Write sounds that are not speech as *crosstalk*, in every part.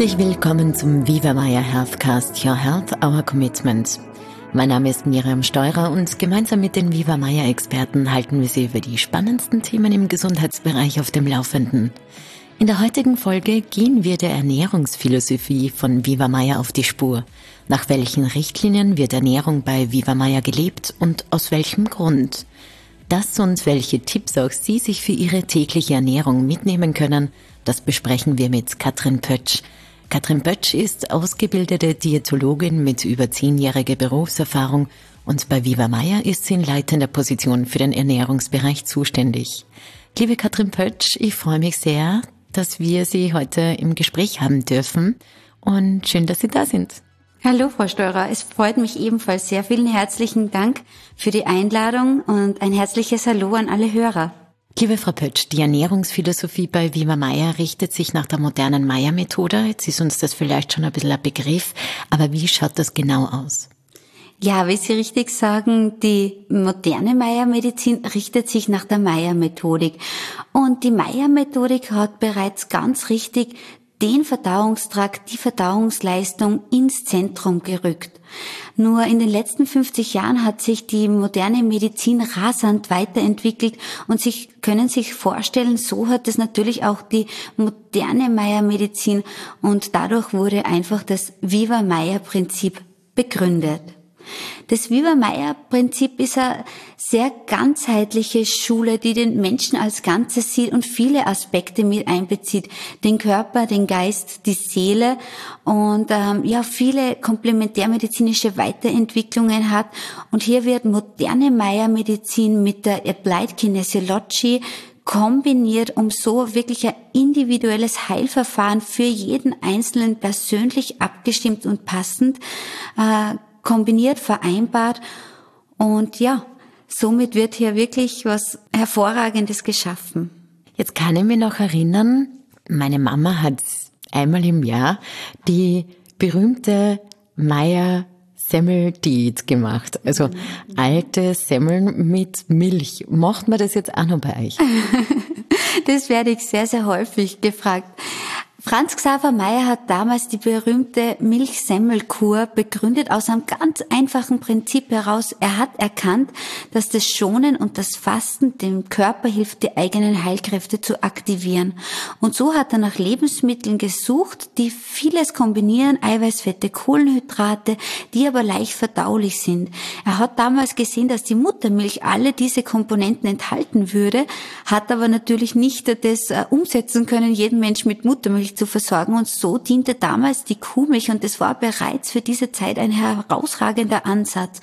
Herzlich willkommen zum Viva Maya Healthcast, Your Health, Our Commitment. Mein Name ist Miriam Steurer und gemeinsam mit den Viva Maya Experten halten wir Sie über die spannendsten Themen im Gesundheitsbereich auf dem Laufenden. In der heutigen Folge gehen wir der Ernährungsphilosophie von Viva Maya auf die Spur. Nach welchen Richtlinien wird Ernährung bei Viva Maya gelebt und aus welchem Grund? Das und welche Tipps auch Sie sich für Ihre tägliche Ernährung mitnehmen können, das besprechen wir mit Katrin Pötsch. Katrin Pötsch ist ausgebildete Diätologin mit über zehnjähriger Berufserfahrung und bei Viva Maya ist sie in leitender Position für den Ernährungsbereich zuständig. Liebe Katrin Pötsch, ich freue mich sehr, dass wir Sie heute im Gespräch haben dürfen und schön, dass Sie da sind. Hallo, Frau Steurer. Es freut mich ebenfalls sehr. Vielen herzlichen Dank für die Einladung und ein herzliches Hallo an alle Hörer. Liebe Frau Pötsch, die Ernährungsphilosophie bei Viva Meier richtet sich nach der modernen Meier-Methode. Jetzt ist uns das vielleicht schon ein bisschen ein Begriff, aber wie schaut das genau aus? Ja, wie Sie richtig sagen, die moderne Meier-Medizin richtet sich nach der Meier-Methodik. Und die Meier-Methodik hat bereits ganz richtig den Verdauungstrakt, die Verdauungsleistung ins Zentrum gerückt. Nur in den letzten 50 Jahren hat sich die moderne Medizin rasant weiterentwickelt und sich können sich vorstellen, so hat es natürlich auch die moderne Meier-Medizin und dadurch wurde einfach das Viva-Meier-Prinzip begründet. Das Wieber-Meyer-Prinzip ist eine sehr ganzheitliche Schule, die den Menschen als Ganzes sieht und viele Aspekte mit einbezieht. Den Körper, den Geist, die Seele und ähm, ja viele komplementärmedizinische Weiterentwicklungen hat. Und hier wird moderne Meyer-Medizin mit der Applied Kinesiology kombiniert, um so wirklich ein individuelles Heilverfahren für jeden Einzelnen persönlich abgestimmt und passend äh, kombiniert, vereinbart. Und ja, somit wird hier wirklich was Hervorragendes geschaffen. Jetzt kann ich mich noch erinnern, meine Mama hat einmal im Jahr die berühmte Meier Semmeldiät gemacht. Also mhm. alte Semmeln mit Milch. Macht man das jetzt auch noch bei euch? *laughs* das werde ich sehr, sehr häufig gefragt. Franz Xaver Meyer hat damals die berühmte Milchsemmelkur begründet aus einem ganz einfachen Prinzip heraus. Er hat erkannt, dass das Schonen und das Fasten dem Körper hilft, die eigenen Heilkräfte zu aktivieren. Und so hat er nach Lebensmitteln gesucht, die vieles kombinieren, Eiweißfette, Kohlenhydrate, die aber leicht verdaulich sind. Er hat damals gesehen, dass die Muttermilch alle diese Komponenten enthalten würde, hat aber natürlich nicht das äh, umsetzen können, jeden Mensch mit Muttermilch Kuhmilch zu versorgen. Und so diente damals die Kuhmilch und es war bereits für diese Zeit ein herausragender Ansatz.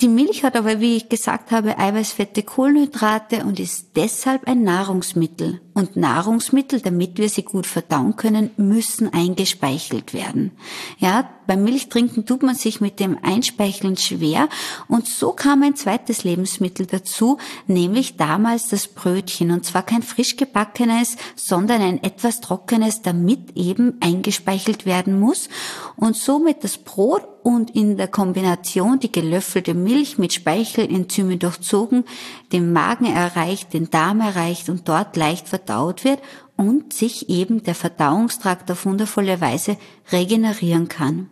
Die Milch hat aber, wie ich gesagt habe, Eiweißfette, Kohlenhydrate und ist deshalb ein Nahrungsmittel. Und Nahrungsmittel, damit wir sie gut verdauen können, müssen eingespeichelt werden. Ja, beim Milchtrinken tut man sich mit dem Einspeicheln schwer und so kam ein zweites Lebensmittel dazu, nämlich damals das Brötchen und zwar kein frisch gebackenes, sondern ein etwas trockenes, damit eben eingespeichelt werden muss und somit das Brot und in der Kombination die gelöffelte Milch mit Speichelenzymen durchzogen, den Magen erreicht, den Darm erreicht und dort leicht verdaut wird und sich eben der Verdauungstrakt auf wundervolle Weise regenerieren kann.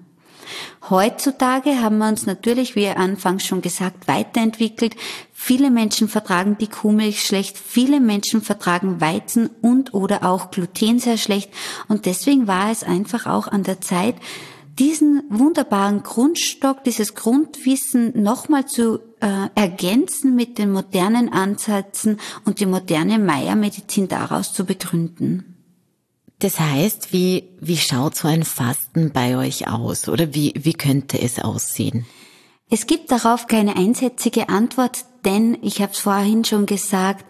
Heutzutage haben wir uns natürlich, wie anfangs schon gesagt, weiterentwickelt. Viele Menschen vertragen die Kuhmilch schlecht, viele Menschen vertragen Weizen und oder auch Gluten sehr schlecht und deswegen war es einfach auch an der Zeit, diesen wunderbaren Grundstock, dieses Grundwissen nochmal zu äh, ergänzen mit den modernen Ansätzen und die moderne Meiermedizin daraus zu begründen. Das heißt, wie, wie schaut so ein Fasten bei euch aus oder wie, wie könnte es aussehen? Es gibt darauf keine einsätzige Antwort, denn ich habe es vorhin schon gesagt,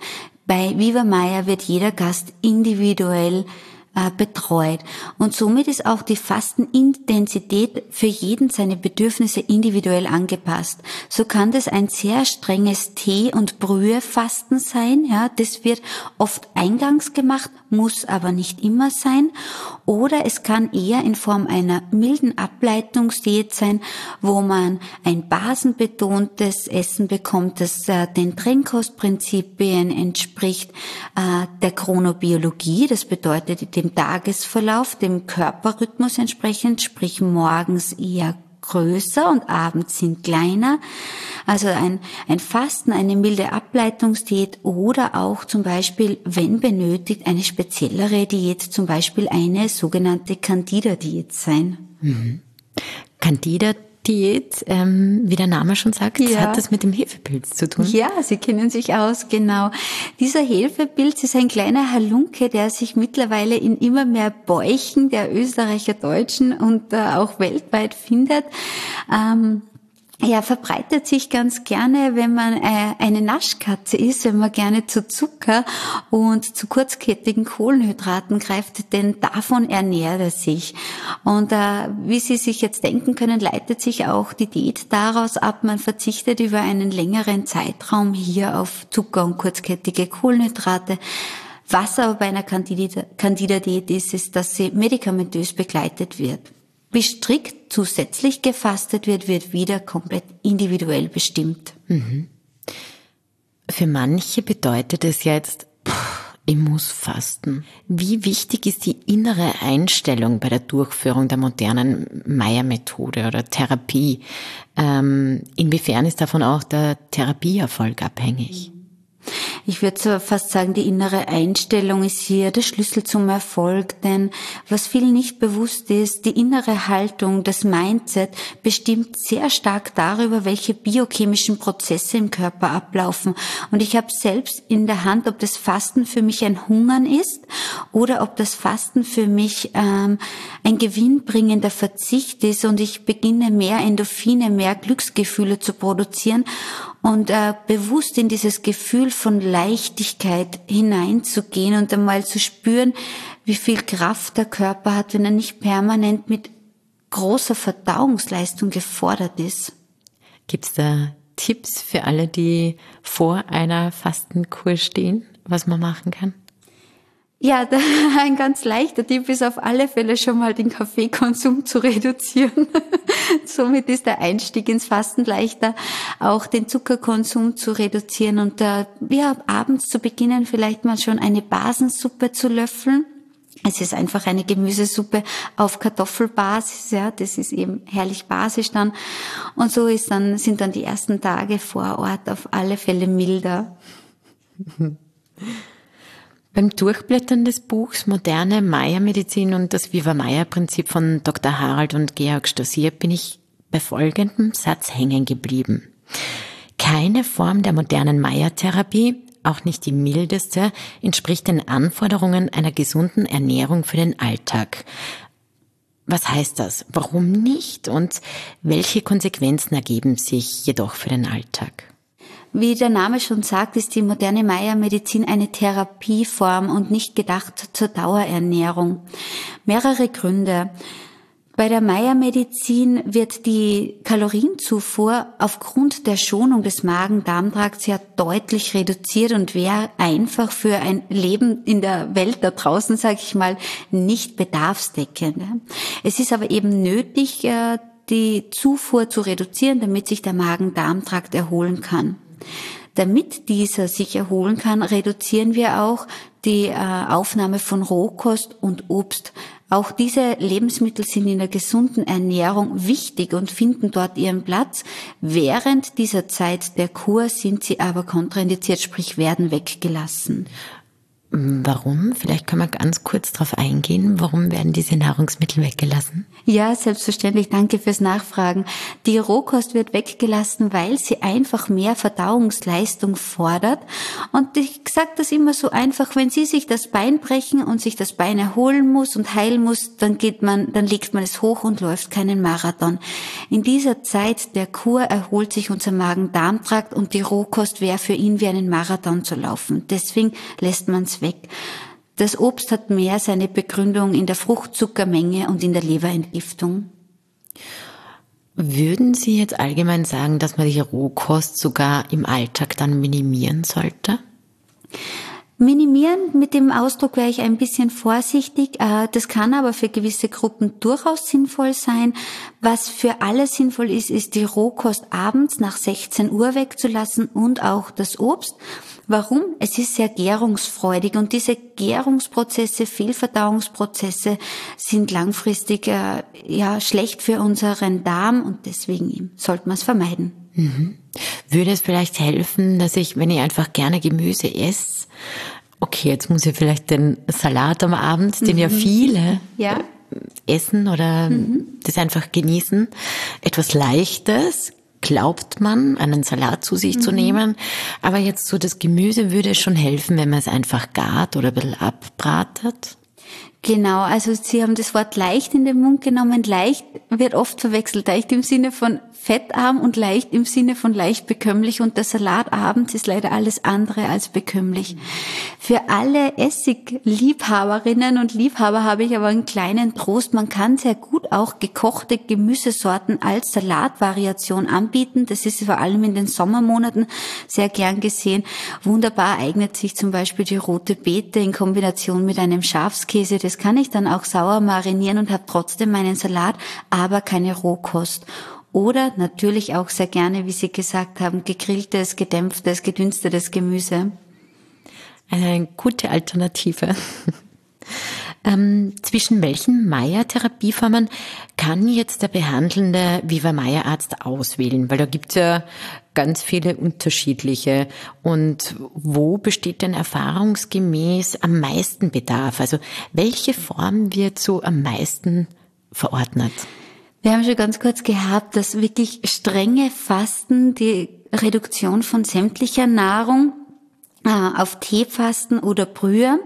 bei Viva Meier wird jeder Gast individuell äh, betreut. Und somit ist auch die Fastenintensität für jeden seine Bedürfnisse individuell angepasst. So kann das ein sehr strenges Tee- und Brühefasten sein. Ja, das wird oft eingangs gemacht, muss aber nicht immer sein. Oder es kann eher in Form einer milden Ableitungsdiät sein, wo man ein basenbetontes Essen bekommt, das äh, den Trinkkostprinzipien entspricht, äh, der Chronobiologie. Das bedeutet, dem Tagesverlauf, dem Körperrhythmus entsprechend, sprich morgens eher größer und abends sind kleiner. Also ein, ein Fasten, eine milde Ableitungsdiät oder auch zum Beispiel, wenn benötigt, eine speziellere Diät, zum Beispiel eine sogenannte Candida-Diät sein. Mhm. Candida Diät, ähm, wie der Name schon sagt, ja. hat das mit dem Hefepilz zu tun? Ja, Sie kennen sich aus, genau. Dieser Hefepilz ist ein kleiner Halunke, der sich mittlerweile in immer mehr Bäuchen der Österreicher Deutschen und äh, auch weltweit findet. Ähm, ja, verbreitet sich ganz gerne, wenn man äh, eine Naschkatze ist, wenn man gerne zu Zucker und zu kurzkettigen Kohlenhydraten greift, denn davon ernährt er sich. Und äh, wie Sie sich jetzt denken können, leitet sich auch die Diät daraus ab, man verzichtet über einen längeren Zeitraum hier auf Zucker und kurzkettige Kohlenhydrate. Was aber bei einer Candida-Diät ist, ist, dass sie medikamentös begleitet wird. Wie strikt zusätzlich gefastet wird, wird wieder komplett individuell bestimmt. Mhm. Für manche bedeutet es jetzt, ich muss fasten. Wie wichtig ist die innere Einstellung bei der Durchführung der modernen Meier-Methode oder Therapie? Ähm, inwiefern ist davon auch der Therapieerfolg abhängig? Ich würde fast sagen, die innere Einstellung ist hier der Schlüssel zum Erfolg, denn was vielen nicht bewusst ist, die innere Haltung, das Mindset bestimmt sehr stark darüber, welche biochemischen Prozesse im Körper ablaufen. Und ich habe selbst in der Hand, ob das Fasten für mich ein Hungern ist oder ob das Fasten für mich ähm, ein gewinnbringender Verzicht ist und ich beginne mehr Endorphine, mehr Glücksgefühle zu produzieren und äh, bewusst in dieses Gefühl von Leichtigkeit hineinzugehen und einmal zu spüren, wie viel Kraft der Körper hat, wenn er nicht permanent mit großer Verdauungsleistung gefordert ist. Gibt's da Tipps für alle, die vor einer Fastenkur stehen, was man machen kann? Ja, *laughs* ein ganz leichter Tipp ist auf alle Fälle schon mal den Kaffeekonsum zu reduzieren. *laughs* Somit ist der Einstieg ins Fasten leichter, auch den Zuckerkonsum zu reduzieren und äh, ja, abends zu beginnen, vielleicht mal schon eine Basensuppe zu löffeln. Es ist einfach eine Gemüsesuppe auf Kartoffelbasis, ja, das ist eben herrlich basisch dann. Und so ist dann, sind dann die ersten Tage vor Ort auf alle Fälle milder. *laughs* Beim Durchblättern des Buchs Moderne Maya-Medizin und das Viva-Maya-Prinzip von Dr. Harald und Georg Stossier bin ich bei folgendem Satz hängen geblieben. Keine Form der modernen Maya-Therapie, auch nicht die mildeste, entspricht den Anforderungen einer gesunden Ernährung für den Alltag. Was heißt das? Warum nicht? Und welche Konsequenzen ergeben sich jedoch für den Alltag? Wie der Name schon sagt, ist die moderne Maya-Medizin eine Therapieform und nicht gedacht zur Dauerernährung. Mehrere Gründe. Bei der Maya-Medizin wird die Kalorienzufuhr aufgrund der Schonung des Magen-Darm-Trakts ja deutlich reduziert und wäre einfach für ein Leben in der Welt da draußen, sage ich mal, nicht bedarfsdeckend. Es ist aber eben nötig, äh, die Zufuhr zu reduzieren, damit sich der Magen-Darm-Trakt erholen kann. Damit dieser sich erholen kann, reduzieren wir auch die äh, Aufnahme von Rohkost und Obst. Auch diese Lebensmittel sind in der gesunden Ernährung wichtig und finden dort ihren Platz. Während dieser Zeit der Kur sind sie aber kontraindiziert, sprich werden weggelassen. Warum? Vielleicht können wir ganz kurz darauf eingehen. Warum werden diese Nahrungsmittel weggelassen? Ja, selbstverständlich. Danke fürs Nachfragen. Die Rohkost wird weggelassen, weil sie einfach mehr Verdauungsleistung fordert. Und ich sage das immer so einfach, wenn Sie sich das Bein brechen und sich das Bein erholen muss und heilen muss, dann geht man, dann legt man es hoch und läuft keinen Marathon. In dieser Zeit der Kur erholt sich unser Magen-Darm-Trakt und die Rohkost wäre für ihn wie einen Marathon zu laufen. Deswegen lässt man es weg. Das Obst hat mehr seine Begründung in der Fruchtzuckermenge und in der Leberentgiftung. Würden Sie jetzt allgemein sagen, dass man die Rohkost sogar im Alltag dann minimieren sollte? Minimieren mit dem Ausdruck wäre ich ein bisschen vorsichtig. Äh, das kann aber für gewisse Gruppen durchaus sinnvoll sein. Was für alle sinnvoll ist, ist die Rohkost abends nach 16 Uhr wegzulassen und auch das Obst. Warum? Es ist sehr gärungsfreudig und diese Gärungsprozesse, Fehlverdauungsprozesse sind langfristig äh, ja schlecht für unseren Darm und deswegen sollte man es vermeiden. Mhm. Würde es vielleicht helfen, dass ich, wenn ich einfach gerne Gemüse esse, okay, jetzt muss ich vielleicht den Salat am Abend, den mhm. ja viele ja. essen oder mhm. das einfach genießen, etwas Leichtes, glaubt man, einen Salat zu sich mhm. zu nehmen. Aber jetzt so das Gemüse würde schon helfen, wenn man es einfach gart oder ein bisschen abbratet. Genau, also Sie haben das Wort leicht in den Mund genommen. Leicht wird oft verwechselt. Leicht im Sinne von fettarm und leicht im Sinne von leicht bekömmlich. Und der Salat abends ist leider alles andere als bekömmlich. Für alle Essigliebhaberinnen und Liebhaber habe ich aber einen kleinen Trost. Man kann sehr gut auch gekochte Gemüsesorten als Salatvariation anbieten. Das ist vor allem in den Sommermonaten sehr gern gesehen. Wunderbar eignet sich zum Beispiel die rote Beete in Kombination mit einem Schafskäse das kann ich dann auch sauer marinieren und habe trotzdem meinen Salat, aber keine Rohkost. Oder natürlich auch sehr gerne, wie Sie gesagt haben, gegrilltes, gedämpftes, gedünstetes Gemüse. Eine gute Alternative. *laughs* ähm, zwischen welchen Meyer-Therapieformen kann jetzt der behandelnde Viva Meyer-Arzt auswählen? Weil da gibt's ja ganz viele unterschiedliche. Und wo besteht denn erfahrungsgemäß am meisten Bedarf? Also welche Form wird so am meisten verordnet? Wir haben schon ganz kurz gehabt, dass wirklich strenge Fasten, die Reduktion von sämtlicher Nahrung äh, auf Teefasten oder Brühe,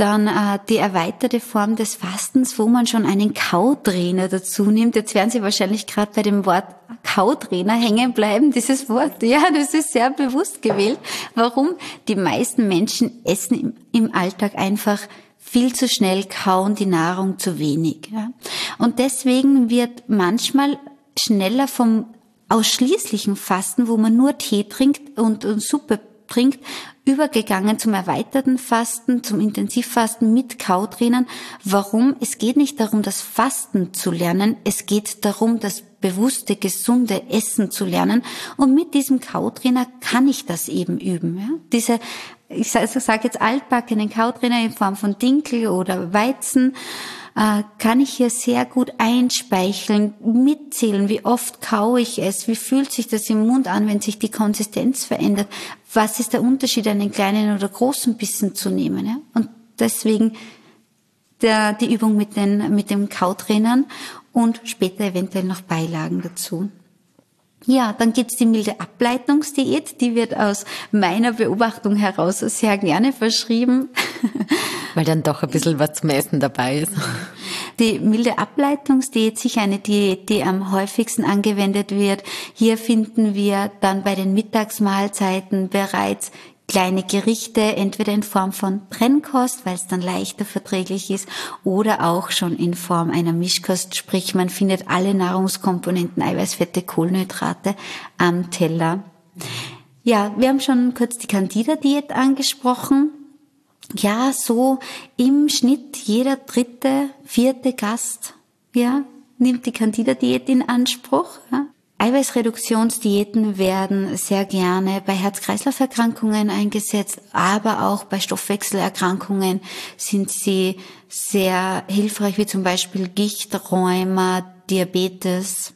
dann äh, die erweiterte Form des Fastens, wo man schon einen Kautrainer dazu nimmt. Jetzt werden Sie wahrscheinlich gerade bei dem Wort Kautrainer hängen bleiben. Dieses Wort, ja, das ist sehr bewusst gewählt. Warum? Die meisten Menschen essen im, im Alltag einfach viel zu schnell kauen die Nahrung zu wenig. Ja? Und deswegen wird manchmal schneller vom ausschließlichen Fasten, wo man nur Tee trinkt und, und Suppe trinkt, übergegangen zum erweiterten Fasten, zum Intensivfasten mit Kautrainern. Warum? Es geht nicht darum, das Fasten zu lernen. Es geht darum, das bewusste, gesunde Essen zu lernen. Und mit diesem Kautrainer kann ich das eben üben. Ja? Diese, ich sage jetzt altbackenen Kautrainer in Form von Dinkel oder Weizen, äh, kann ich hier sehr gut einspeicheln, mitzählen, wie oft kaue ich es, wie fühlt sich das im Mund an, wenn sich die Konsistenz verändert, was ist der Unterschied, einen kleinen oder großen Bissen zu nehmen. Ja? Und deswegen der, die Übung mit, den, mit dem Kautrainern und später eventuell noch Beilagen dazu. Ja, dann gibt's die milde Ableitungsdiät, die wird aus meiner Beobachtung heraus sehr gerne verschrieben. *laughs* Weil dann doch ein bisschen was zum Essen dabei ist. Die milde Ableitungsdiät sicher eine Diät, die am häufigsten angewendet wird. Hier finden wir dann bei den Mittagsmahlzeiten bereits kleine Gerichte, entweder in Form von Trennkost, weil es dann leichter verträglich ist, oder auch schon in Form einer Mischkost, sprich man findet alle Nahrungskomponenten, Eiweißfette, Kohlenhydrate am Teller. Ja, wir haben schon kurz die Candida-Diät angesprochen. Ja, so im Schnitt jeder dritte, vierte Gast, ja, nimmt die Candida-Diät in Anspruch. Ja. Eiweißreduktionsdiäten werden sehr gerne bei Herz-Kreislauf-Erkrankungen eingesetzt, aber auch bei Stoffwechselerkrankungen sind sie sehr hilfreich, wie zum Beispiel Gicht, Rheuma, Diabetes.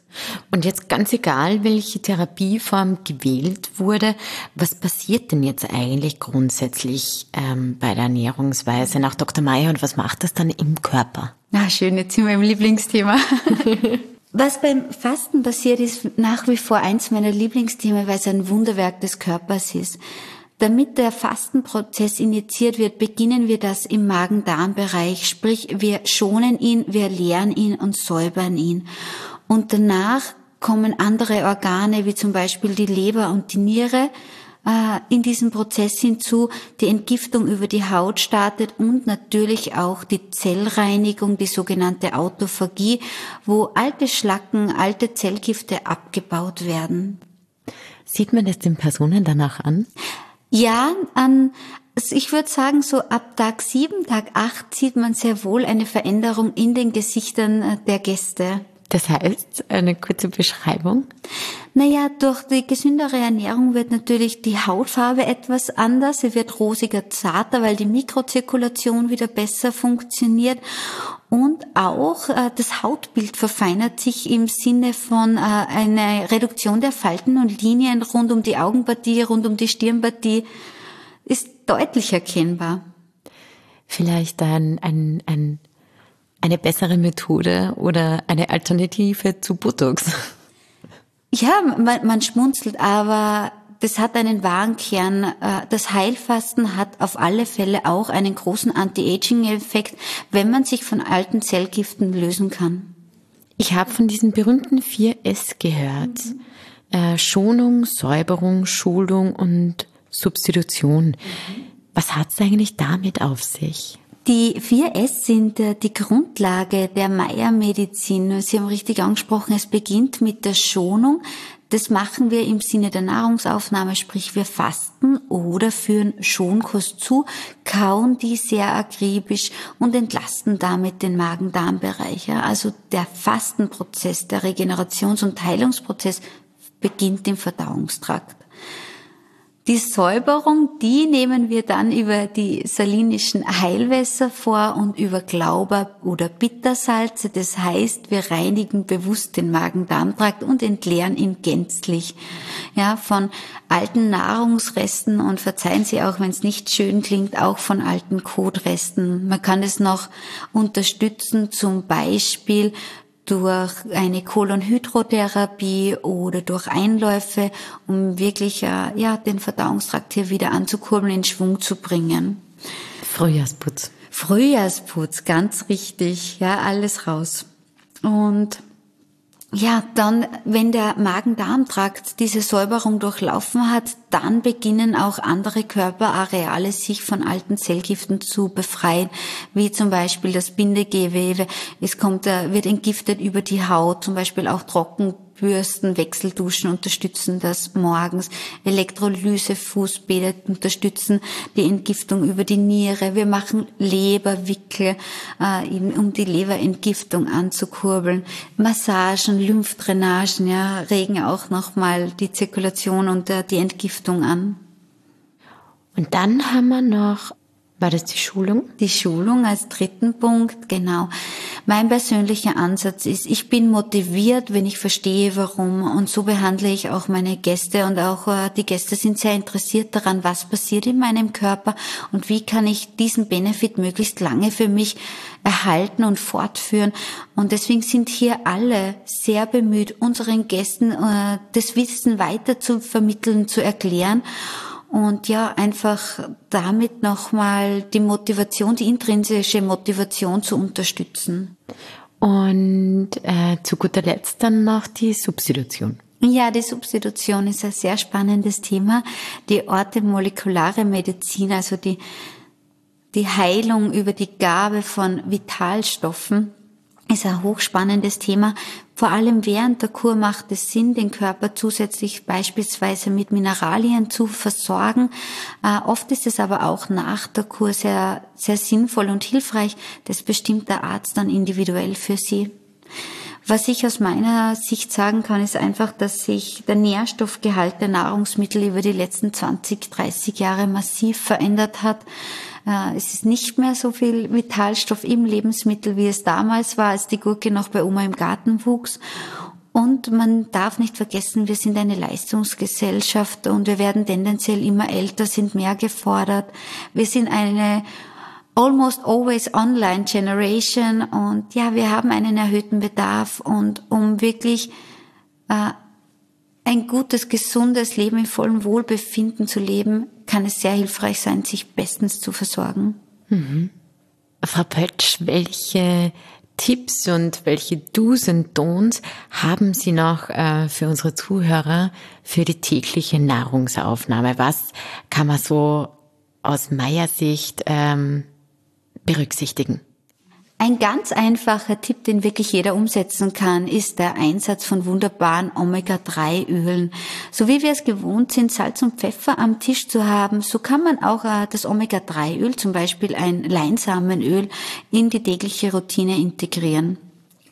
Und jetzt ganz egal, welche Therapieform gewählt wurde, was passiert denn jetzt eigentlich grundsätzlich ähm, bei der Ernährungsweise nach Dr. Meyer und was macht das dann im Körper? Na schön, jetzt sind wir im Lieblingsthema. *laughs* Was beim Fasten passiert, ist nach wie vor eins meiner Lieblingsthemen, weil es ein Wunderwerk des Körpers ist. Damit der Fastenprozess initiiert wird, beginnen wir das im Magen-Darm-Bereich, sprich wir schonen ihn, wir leeren ihn und säubern ihn. Und danach kommen andere Organe, wie zum Beispiel die Leber und die Niere, in diesem Prozess hinzu, die Entgiftung über die Haut startet und natürlich auch die Zellreinigung, die sogenannte Autophagie, wo alte Schlacken, alte Zellgifte abgebaut werden. Sieht man das den Personen danach an? Ja, an Also ich würde sagen, so ab Tag sieben, Tag acht sieht man sehr wohl eine Veränderung in den Gesichtern äh, der Gäste. Das heißt, eine kurze Beschreibung? Naja, durch die gesündere Ernährung wird natürlich die Hautfarbe etwas anders. Sie wird rosiger, zarter, weil die Mikrozirkulation wieder besser funktioniert. Und auch äh, das Hautbild verfeinert sich im Sinne von äh, einer Reduktion der Falten und Linien rund um die Augenpartie, rund um die Stirnpartie. Ist deutlich erkennbar. Vielleicht ein, ein, ein eine bessere Methode oder eine Alternative zu Botox? Ja, man, man schmunzelt, aber das hat einen wahren Kern. Äh, das Heilfasten hat auf alle Fälle auch einen großen Anti-Aging-Effekt, wenn man sich von alten Zellgiften lösen kann. Ich habe von diesen berühmten 4S gehört. Mhm. Äh, Schonung, Säuberung, Schulung und Substitution. Mhm. Was hat es eigentlich damit auf sich? Die 4S sind äh, die Grundlage der Meier-Medizin. Sie haben richtig angesprochen, es beginnt mit der Schonung. Das machen wir im Sinne der Nahrungsaufnahme, sprich wir fasten oder führen Schonkost zu, kauen die sehr akribisch und entlasten damit den Magen-Darm-Bereich. Also der Fastenprozess, der Regenerations- und Heilungsprozess beginnt im Verdauungstrakt. Die Säuberung, die nehmen wir dann über die salinischen Heilwässer vor und über Glauber oder Bittersalze. Das heißt, wir reinigen bewusst den Magen-Darm-Trakt und entleeren ihn gänzlich. Ja, von alten Nahrungsresten und verzeihen Sie auch, wenn es nicht schön klingt, auch von alten Kotresten. Man kann es noch unterstützen, zum Beispiel durch eine Kolonhydrotherapie oder durch Einläufe, um wirklich äh, ja, den Verdauungstrakt hier wieder anzukurbeln, in Schwung zu bringen. Frühjahrsputz. Frühjahrsputz, ganz richtig. Ja, alles raus. Und ja, dann, wenn der Magen-Darm-Trakt diese Säuberung durchlaufen hat, dann beginnen auch andere Körperareale sich von alten Zellgiften zu befreien, wie zum Beispiel das Bindegewebe. Es kommt, äh, wird entgiftet über die Haut, zum Beispiel auch Trocken Bürsten, Wechselduschen unterstützen das morgens, Elektrolyse, Fußbäder unterstützen die Entgiftung über die Niere. Wir machen Leberwickel, äh, um die Leberentgiftung anzukurbeln. Massagen, Lymphdrainagen, ja, regen auch nochmal die Zirkulation und äh, die Entgiftung an. Und dann haben wir noch war das die Schulung? Die Schulung als dritten Punkt, genau. Mein persönlicher Ansatz ist, ich bin motiviert, wenn ich verstehe, warum. Und so behandle ich auch meine Gäste und auch äh, die Gäste sind sehr interessiert daran, was passiert in meinem Körper und wie kann ich diesen Benefit möglichst lange für mich erhalten und fortführen. Und deswegen sind hier alle sehr bemüht, unseren Gästen äh, das Wissen weiter zu vermitteln, zu erklären und ja, einfach damit nochmal die Motivation, die intrinsische Motivation zu unterstützen. Und äh, zu guter Letzt dann noch die Substitution. Ja, die Substitution ist ein sehr spannendes Thema. Die orthomolekulare Medizin, also die, die Heilung über die Gabe von Vitalstoffen, ist ein hochspannendes Thema. Vor allem während der Kur macht es Sinn, den Körper zusätzlich beispielsweise mit Mineralien zu versorgen. Äh, oft ist es aber auch nach der Kur sehr, sehr sinnvoll und hilfreich. Das bestimmt der Arzt dann individuell für Sie. Was ich aus meiner Sicht sagen kann, ist einfach, dass sich der Nährstoffgehalt der Nahrungsmittel über die letzten 20, 30 Jahre massiv verändert hat. Äh, es ist nicht mehr so viel Vitalstoff im Lebensmittel, wie es damals war, als die Gurke noch bei Oma im Garten wuchs. Und man darf nicht vergessen, wir sind eine Leistungsgesellschaft und wir werden tendenziell immer älter, sind mehr gefordert. Wir sind eine almost always online generation und ja, wir haben einen erhöhten Bedarf und um wirklich äh, ein gutes, gesundes Leben im vollen Wohlbefinden zu leben, kann es sehr hilfreich sein, sich bestens zu versorgen. Mhm. Frau Pötsch, welche Tipps und welche Do's und Don'ts haben Sie noch äh, für unsere Zuhörer für die tägliche Nahrungsaufnahme? Was kann man so aus Meier Sicht ähm, berücksichtigen? Ein ganz einfacher Tipp, den wirklich jeder umsetzen kann, ist der Einsatz von wunderbaren Omega-3-Ölen. So wie wir es gewohnt sind, Salz und Pfeffer am Tisch zu haben, so kann man auch äh, das Omega-3-Öl, zum Beispiel ein Leinsamenöl, in die tägliche Routine integrieren.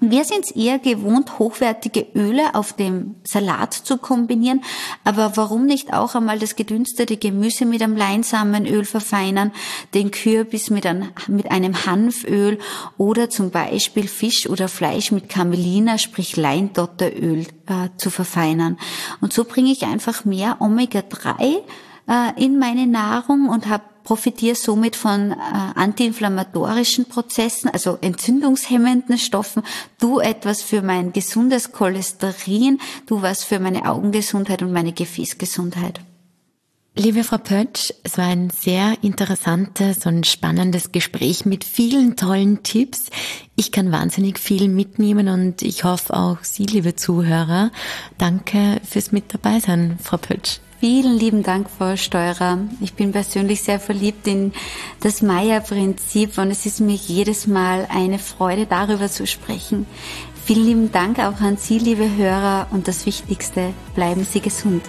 Wir sind es eher gewohnt, hochwertige Öle auf dem Salat zu kombinieren, aber warum nicht auch einmal das gedünstete Gemüse mit einem Leinsamenöl verfeinern, den Kürbis mit, ein, mit einem Hanföl oder zum Beispiel Fisch oder Fleisch mit Camelina, sprich Leindotteröl äh, zu verfeinern. Und so bringe ich einfach mehr Omega-3 äh, in meine Nahrung und habe profitiere somit von äh, antiinflammatorischen Prozessen, also entzündungshemmenden Stoffen, du etwas für mein gesundes Cholesterin, du was für meine Augengesundheit und meine Gefäßgesundheit. Liebe Frau Pötsch, es war ein sehr interessantes und spannendes Gespräch mit vielen tollen Tipps. Ich kann wahnsinnig viel mitnehmen und ich hoffe auch Sie, liebe Zuhörer. Danke fürs Mit dabei sein, Frau Pötsch. Vielen lieben Dank, Frau Steurer. Ich bin persönlich sehr verliebt in das Meier-Prinzip und es ist mir jedes Mal eine Freude, darüber zu sprechen. Vielen lieben Dank auch an Sie, liebe Hörer, und das Wichtigste, bleiben Sie gesund.